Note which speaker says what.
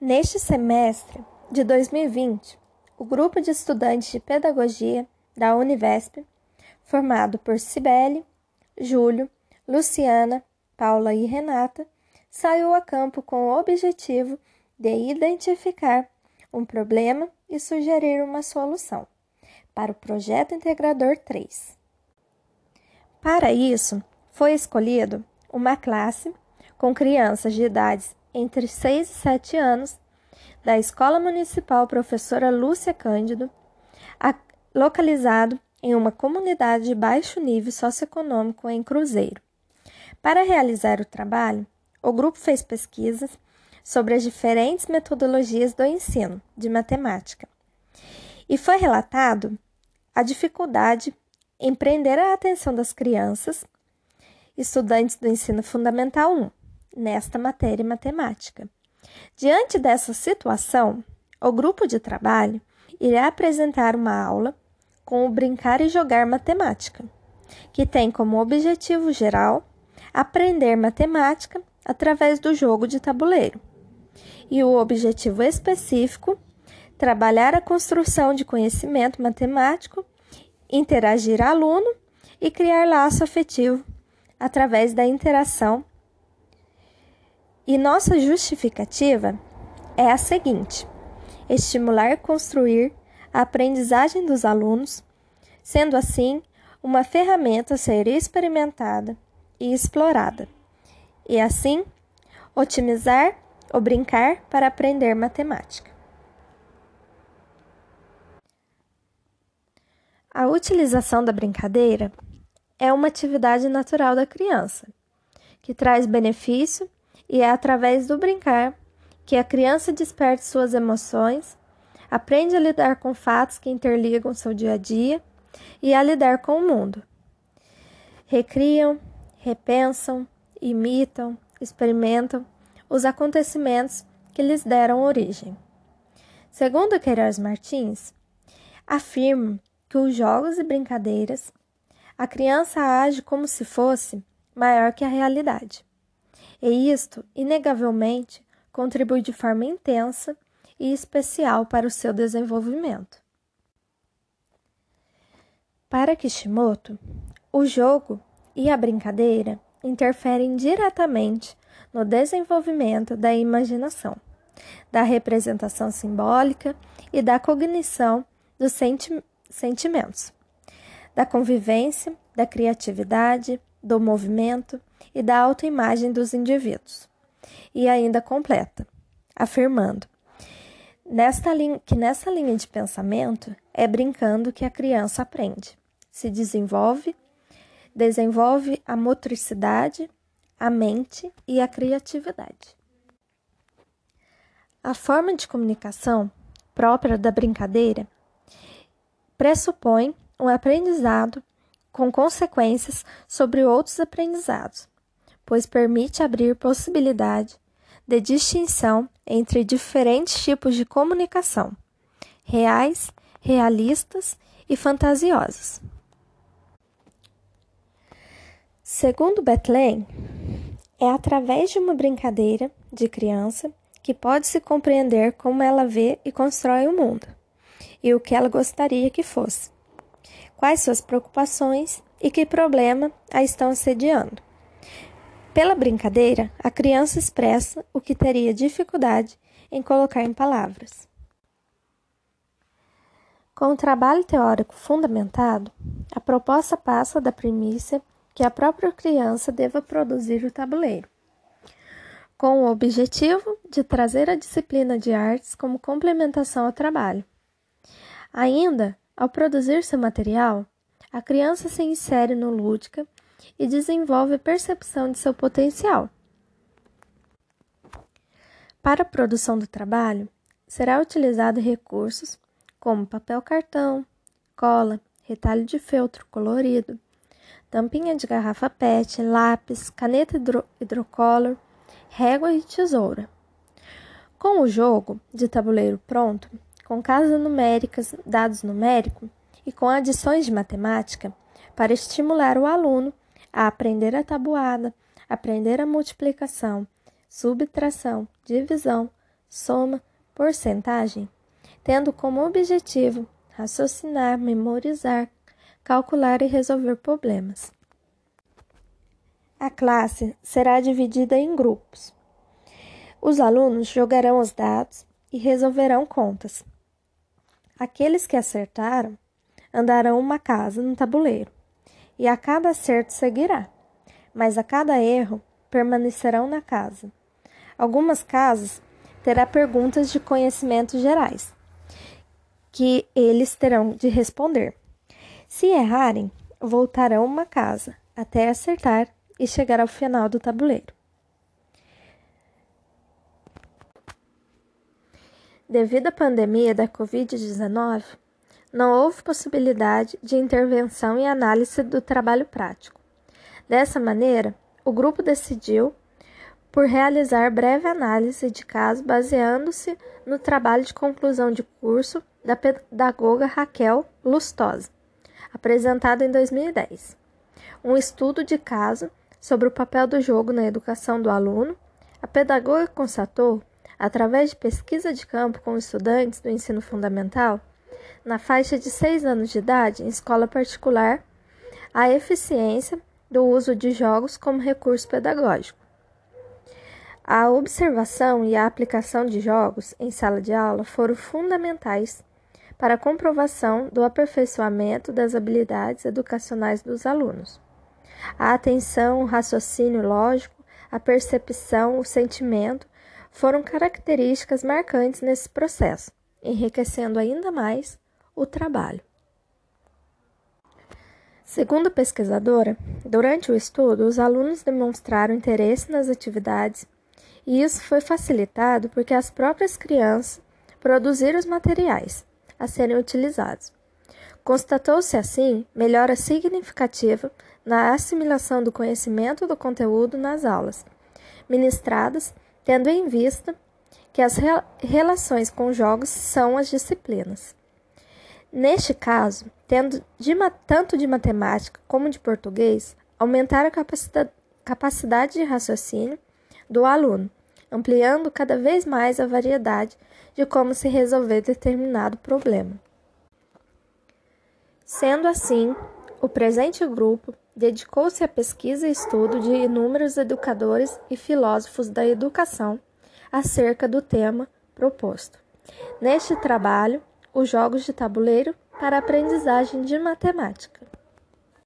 Speaker 1: Neste semestre de 2020, o grupo de estudantes de pedagogia da Univesp, formado por Cibele, Júlio, Luciana, Paula e Renata, saiu a campo com o objetivo de identificar um problema e sugerir uma solução para o projeto integrador 3. Para isso, foi escolhido uma classe com crianças de idades entre 6 e 7 anos da Escola Municipal Professora Lúcia Cândido, localizado em uma comunidade de baixo nível socioeconômico em Cruzeiro. Para realizar o trabalho, o grupo fez pesquisas sobre as diferentes metodologias do ensino de matemática. E foi relatado a dificuldade em prender a atenção das crianças, estudantes do ensino fundamental 1, nesta matéria matemática. Diante dessa situação, o grupo de trabalho irá apresentar uma aula com o Brincar e Jogar Matemática, que tem como objetivo geral aprender matemática através do jogo de tabuleiro. E o objetivo específico, trabalhar a construção de conhecimento matemático, interagir aluno e criar laço afetivo através da interação e nossa justificativa é a seguinte: estimular construir a aprendizagem dos alunos, sendo assim uma ferramenta a ser experimentada e explorada, e assim otimizar ou brincar para aprender matemática. A utilização da brincadeira é uma atividade natural da criança, que traz benefício e é através do brincar que a criança desperta suas emoções, aprende a lidar com fatos que interligam seu dia a dia e a lidar com o mundo. Recriam, repensam, imitam, experimentam os acontecimentos que lhes deram origem. Segundo Queiroz Martins, afirma que os jogos e brincadeiras a criança age como se fosse maior que a realidade. E isto, inegavelmente, contribui de forma intensa e especial para o seu desenvolvimento. Para Kishimoto, o jogo e a brincadeira interferem diretamente no desenvolvimento da imaginação, da representação simbólica e da cognição dos senti sentimentos, da convivência, da criatividade, do movimento e da autoimagem dos indivíduos. E ainda completa, afirmando nesta linha, que nessa linha de pensamento é brincando que a criança aprende, se desenvolve, desenvolve a motricidade, a mente e a criatividade. A forma de comunicação própria da brincadeira pressupõe um aprendizado com consequências sobre outros aprendizados, pois permite abrir possibilidade de distinção entre diferentes tipos de comunicação, reais, realistas e fantasiosas. Segundo Bethlen, é através de uma brincadeira de criança que pode se compreender como ela vê e constrói o mundo e o que ela gostaria que fosse quais suas preocupações e que problema a estão assediando. Pela brincadeira, a criança expressa o que teria dificuldade em colocar em palavras. Com o trabalho teórico fundamentado, a proposta passa da premissa que a própria criança deva produzir o tabuleiro, com o objetivo de trazer a disciplina de artes como complementação ao trabalho. Ainda, ao produzir seu material, a criança se insere no lúdica e desenvolve a percepção de seu potencial. Para a produção do trabalho, será utilizado recursos como papel cartão, cola, retalho de feltro colorido, tampinha de garrafa PET, lápis, caneta hidro hidrocolor, régua e tesoura. Com o jogo de tabuleiro pronto, com casas numéricas, dados numéricos e com adições de matemática para estimular o aluno a aprender a tabuada, aprender a multiplicação, subtração, divisão, soma, porcentagem, tendo como objetivo raciocinar, memorizar, calcular e resolver problemas. A classe será dividida em grupos. Os alunos jogarão os dados e resolverão contas. Aqueles que acertaram andarão uma casa no tabuleiro, e a cada acerto seguirá, mas a cada erro permanecerão na casa. Algumas casas terá perguntas de conhecimentos gerais, que eles terão de responder. Se errarem, voltarão uma casa até acertar e chegar ao final do tabuleiro. Devido à pandemia da Covid-19, não houve possibilidade de intervenção e análise do trabalho prático. Dessa maneira, o grupo decidiu por realizar breve análise de caso baseando-se no trabalho de conclusão de curso da pedagoga Raquel Lustosa, apresentado em 2010. Um estudo de caso sobre o papel do jogo na educação do aluno, a pedagoga constatou, através de pesquisa de campo com estudantes do ensino fundamental, na faixa de 6 anos de idade, em escola particular, a eficiência do uso de jogos como recurso pedagógico. A observação e a aplicação de jogos em sala de aula foram fundamentais para a comprovação do aperfeiçoamento das habilidades educacionais dos alunos. A atenção, o raciocínio lógico, a percepção, o sentimento foram características marcantes nesse processo, enriquecendo ainda mais o trabalho. Segundo a pesquisadora, durante o estudo, os alunos demonstraram interesse nas atividades e isso foi facilitado porque as próprias crianças produziram os materiais a serem utilizados. Constatou-se assim melhora significativa na assimilação do conhecimento do conteúdo nas aulas ministradas, tendo em vista que as re relações com jogos são as disciplinas. Neste caso, tendo de, tanto de matemática como de português, aumentar a capacidade, capacidade de raciocínio do aluno, ampliando cada vez mais a variedade de como se resolver determinado problema. Sendo assim, o presente grupo dedicou-se à pesquisa e estudo de inúmeros educadores e filósofos da educação acerca do tema proposto. Neste trabalho, os jogos de tabuleiro para aprendizagem de matemática.